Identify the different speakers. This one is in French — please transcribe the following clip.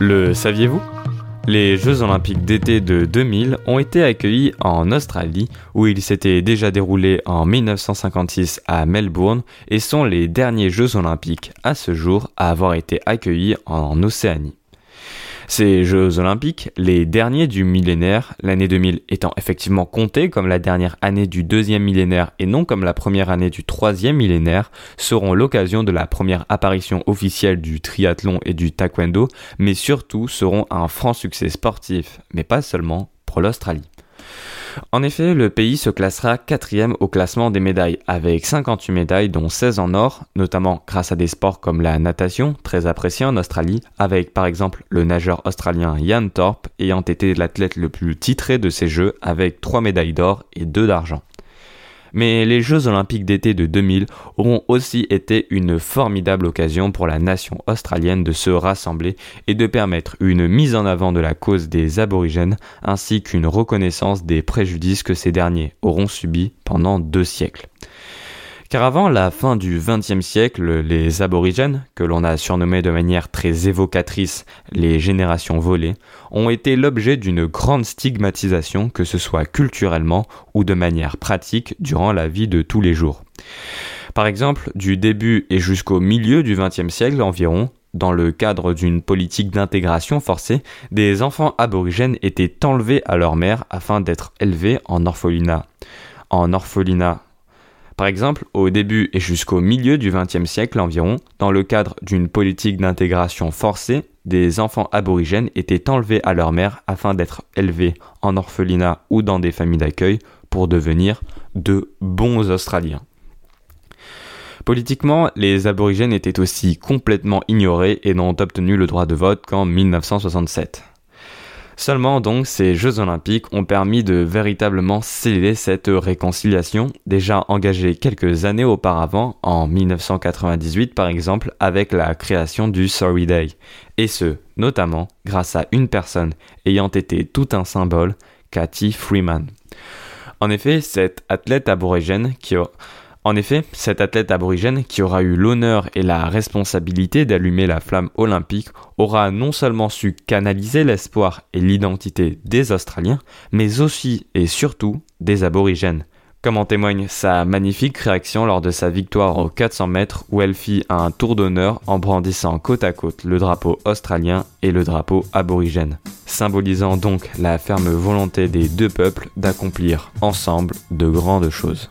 Speaker 1: Le saviez-vous? Les Jeux olympiques d'été de 2000 ont été accueillis en Australie, où ils s'étaient déjà déroulés en 1956 à Melbourne, et sont les derniers Jeux olympiques à ce jour à avoir été accueillis en Océanie. Ces Jeux olympiques, les derniers du millénaire, l'année 2000 étant effectivement comptée comme la dernière année du deuxième millénaire et non comme la première année du troisième millénaire, seront l'occasion de la première apparition officielle du triathlon et du taekwondo, mais surtout seront un franc succès sportif, mais pas seulement pour l'Australie. En effet, le pays se classera quatrième au classement des médailles, avec 58 médailles dont 16 en or, notamment grâce à des sports comme la natation, très appréciée en Australie, avec par exemple le nageur australien Ian Thorpe ayant été l'athlète le plus titré de ces Jeux avec 3 médailles d'or et 2 d'argent. Mais les Jeux olympiques d'été de 2000 auront aussi été une formidable occasion pour la nation australienne de se rassembler et de permettre une mise en avant de la cause des aborigènes ainsi qu'une reconnaissance des préjudices que ces derniers auront subis pendant deux siècles. Car avant la fin du XXe siècle, les aborigènes, que l'on a surnommés de manière très évocatrice les générations volées, ont été l'objet d'une grande stigmatisation, que ce soit culturellement ou de manière pratique durant la vie de tous les jours. Par exemple, du début et jusqu'au milieu du XXe siècle environ, dans le cadre d'une politique d'intégration forcée, des enfants aborigènes étaient enlevés à leur mère afin d'être élevés en orphelinat. En orphelinat par exemple, au début et jusqu'au milieu du XXe siècle environ, dans le cadre d'une politique d'intégration forcée, des enfants aborigènes étaient enlevés à leur mère afin d'être élevés en orphelinat ou dans des familles d'accueil pour devenir de bons Australiens. Politiquement, les aborigènes étaient aussi complètement ignorés et n'ont obtenu le droit de vote qu'en 1967. Seulement donc ces Jeux olympiques ont permis de véritablement sceller cette réconciliation, déjà engagée quelques années auparavant, en 1998 par exemple, avec la création du Sorry Day, et ce, notamment grâce à une personne ayant été tout un symbole, Cathy Freeman. En effet, cette athlète aborigène qui a en effet, cet athlète aborigène qui aura eu l'honneur et la responsabilité d'allumer la flamme olympique aura non seulement su canaliser l'espoir et l'identité des Australiens, mais aussi et surtout des aborigènes. Comme en témoigne sa magnifique réaction lors de sa victoire aux 400 mètres où elle fit un tour d'honneur en brandissant côte à côte le drapeau australien et le drapeau aborigène, symbolisant donc la ferme volonté des deux peuples d'accomplir ensemble de grandes choses.